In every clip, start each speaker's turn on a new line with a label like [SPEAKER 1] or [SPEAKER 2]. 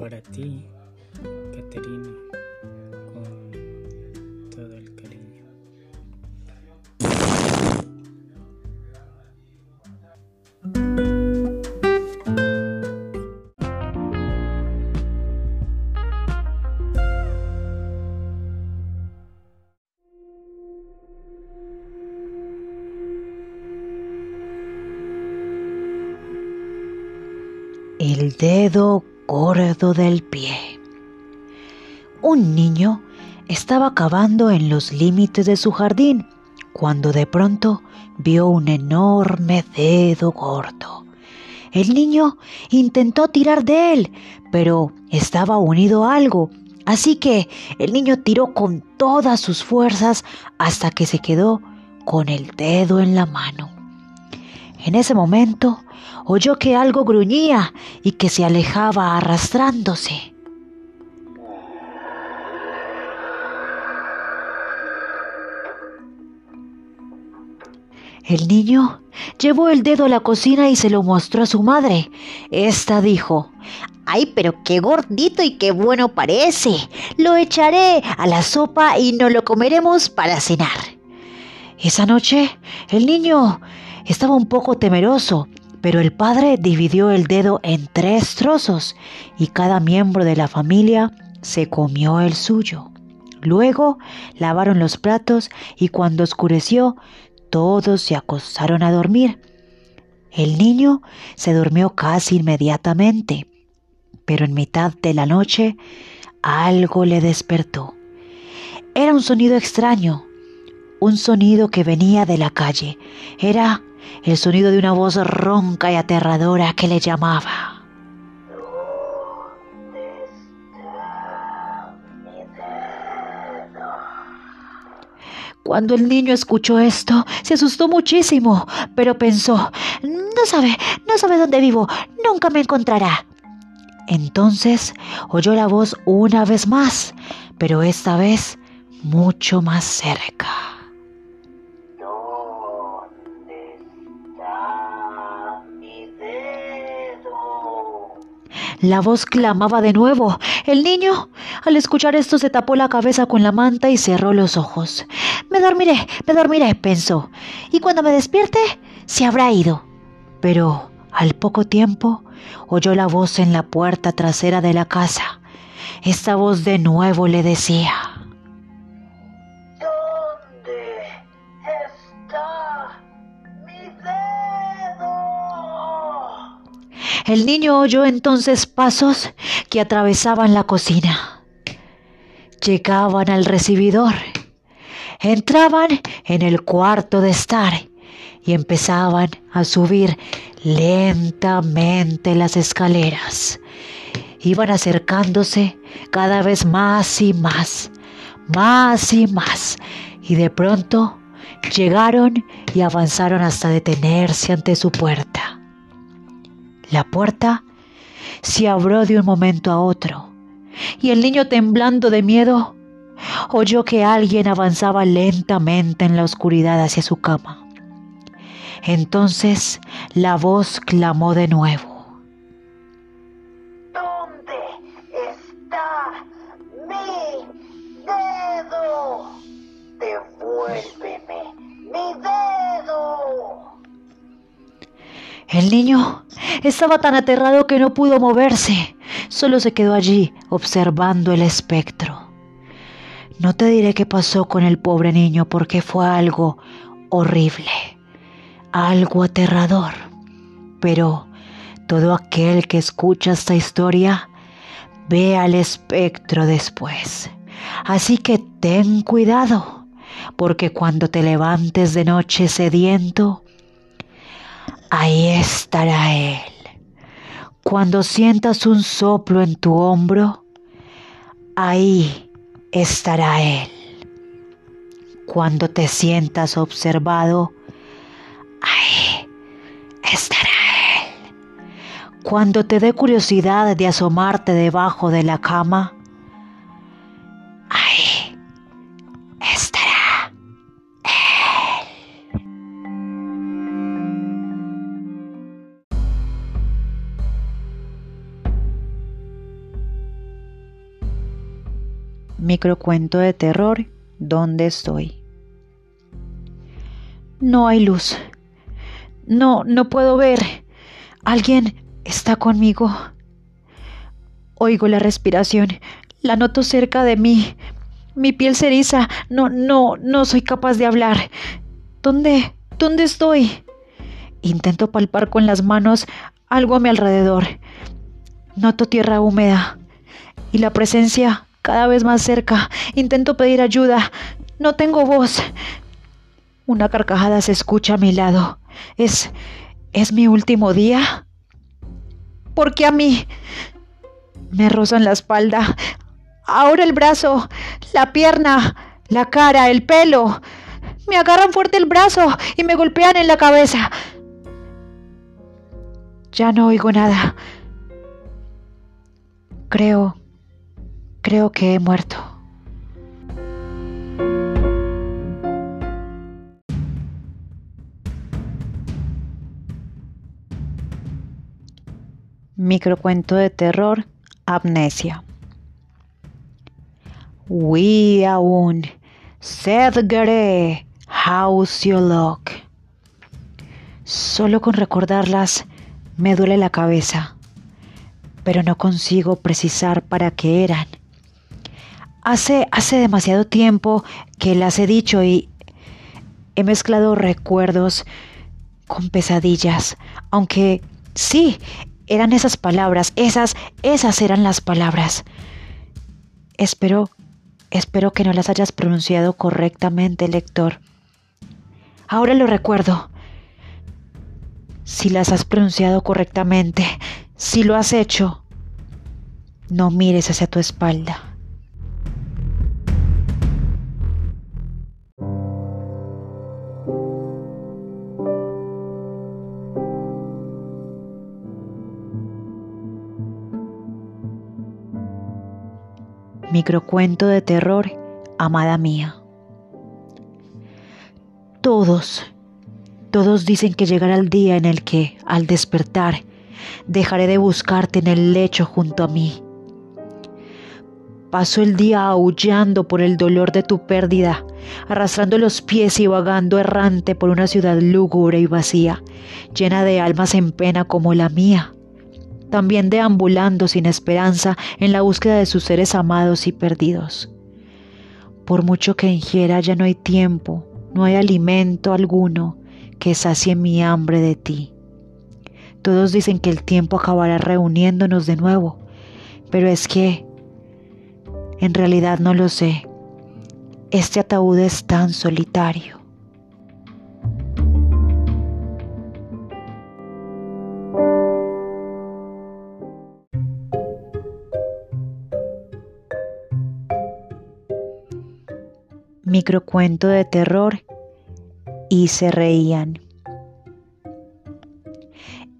[SPEAKER 1] para ti, Caterina, con todo el cariño.
[SPEAKER 2] El dedo gordo del pie. Un niño estaba cavando en los límites de su jardín cuando de pronto vio un enorme dedo gordo. El niño intentó tirar de él, pero estaba unido a algo, así que el niño tiró con todas sus fuerzas hasta que se quedó con el dedo en la mano. En ese momento oyó que algo gruñía y que se alejaba arrastrándose. El niño llevó el dedo a la cocina y se lo mostró a su madre. Esta dijo, ¡Ay, pero qué gordito y qué bueno parece! Lo echaré a la sopa y nos lo comeremos para cenar. Esa noche el niño estaba un poco temeroso, pero el padre dividió el dedo en tres trozos y cada miembro de la familia se comió el suyo. Luego lavaron los platos y cuando oscureció todos se acostaron a dormir. El niño se durmió casi inmediatamente, pero en mitad de la noche algo le despertó. Era un sonido extraño, un sonido que venía de la calle. Era el sonido de una voz ronca y aterradora que le llamaba. Cuando el niño escuchó esto, se asustó muchísimo, pero pensó, no sabe, no sabe dónde vivo, nunca me encontrará. Entonces oyó la voz una vez más, pero esta vez mucho más cerca. La voz clamaba de nuevo. El niño, al escuchar esto, se tapó la cabeza con la manta y cerró los ojos. Me dormiré, me dormiré, pensó. Y cuando me despierte, se habrá ido. Pero al poco tiempo oyó la voz en la puerta trasera de la casa. Esta voz de nuevo le decía. El niño oyó entonces pasos que atravesaban la cocina. Llegaban al recibidor, entraban en el cuarto de estar y empezaban a subir lentamente las escaleras. Iban acercándose cada vez más y más, más y más, y de pronto llegaron y avanzaron hasta detenerse ante su puerta. La puerta se abrió de un momento a otro y el niño temblando de miedo oyó que alguien avanzaba lentamente en la oscuridad hacia su cama. Entonces la voz clamó de nuevo.
[SPEAKER 3] ¿Dónde está mi dedo? Devuélveme mi dedo.
[SPEAKER 2] El niño estaba tan aterrado que no pudo moverse, solo se quedó allí observando el espectro. No te diré qué pasó con el pobre niño porque fue algo horrible, algo aterrador, pero todo aquel que escucha esta historia ve al espectro después. Así que ten cuidado, porque cuando te levantes de noche sediento, ahí estará Él. Cuando sientas un soplo en tu hombro, ahí estará Él. Cuando te sientas observado, ahí estará Él. Cuando te dé curiosidad de asomarte debajo de la cama, Microcuento de terror, ¿dónde estoy? No hay luz. No, no puedo ver. Alguien está conmigo. Oigo la respiración. La noto cerca de mí. Mi piel se. No, no, no soy capaz de hablar. ¿Dónde? ¿Dónde estoy? Intento palpar con las manos algo a mi alrededor. Noto tierra húmeda y la presencia cada vez más cerca. Intento pedir ayuda. No tengo voz. Una carcajada se escucha a mi lado. ¿Es. ¿Es mi último día? ¿Por qué a mí? Me rozan la espalda. Ahora el brazo, la pierna, la cara, el pelo. Me agarran fuerte el brazo y me golpean en la cabeza. Ya no oigo nada. Creo, creo que he muerto. Microcuento de terror, amnesia. We aún, your luck? Solo con recordarlas me duele la cabeza, pero no consigo precisar para qué eran. Hace, hace demasiado tiempo que las he dicho y he mezclado recuerdos con pesadillas, aunque sí, eran esas palabras, esas, esas eran las palabras. Espero, espero que no las hayas pronunciado correctamente, lector. Ahora lo recuerdo. Si las has pronunciado correctamente, si lo has hecho, no mires hacia tu espalda. Microcuento de terror, amada mía. Todos, todos dicen que llegará el día en el que, al despertar, dejaré de buscarte en el lecho junto a mí. Paso el día aullando por el dolor de tu pérdida, arrastrando los pies y vagando errante por una ciudad lúgubre y vacía, llena de almas en pena como la mía también deambulando sin esperanza en la búsqueda de sus seres amados y perdidos. Por mucho que ingiera ya no hay tiempo, no hay alimento alguno que sacie mi hambre de ti. Todos dicen que el tiempo acabará reuniéndonos de nuevo, pero es que en realidad no lo sé. Este ataúd es tan solitario. Microcuento de terror y se reían.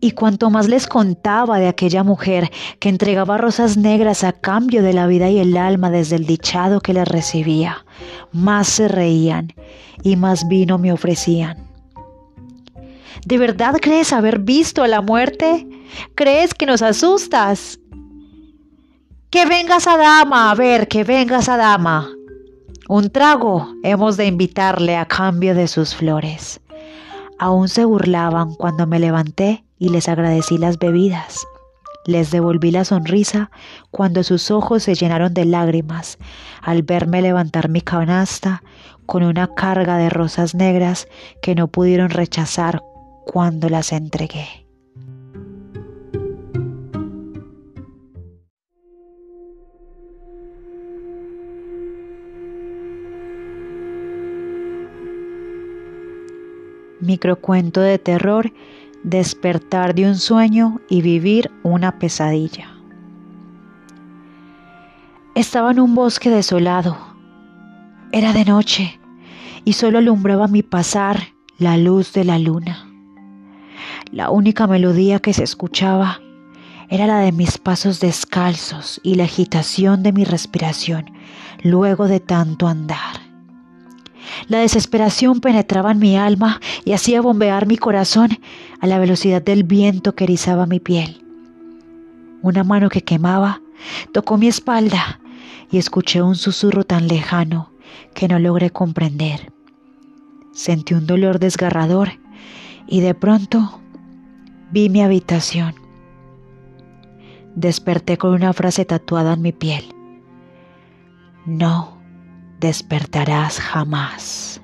[SPEAKER 2] Y cuanto más les contaba de aquella mujer que entregaba rosas negras a cambio de la vida y el alma desde el dichado que les recibía, más se reían y más vino me ofrecían. ¿De verdad crees haber visto a la muerte? ¿Crees que nos asustas? Que vengas a dama, a ver, que vengas a dama, un trago hemos de invitarle a cambio de sus flores. Aún se burlaban cuando me levanté y les agradecí las bebidas. Les devolví la sonrisa cuando sus ojos se llenaron de lágrimas al verme levantar mi canasta con una carga de rosas negras que no pudieron rechazar cuando las entregué. Microcuento de terror, despertar de un sueño y vivir una pesadilla. Estaba en un bosque desolado. Era de noche y solo alumbraba mi pasar la luz de la luna. La única melodía que se escuchaba era la de mis pasos descalzos y la agitación de mi respiración luego de tanto andar. La desesperación penetraba en mi alma y hacía bombear mi corazón a la velocidad del viento que erizaba mi piel. Una mano que quemaba tocó mi espalda y escuché un susurro tan lejano que no logré comprender. Sentí un dolor desgarrador y de pronto vi mi habitación. Desperté con una frase tatuada en mi piel. No despertarás jamás.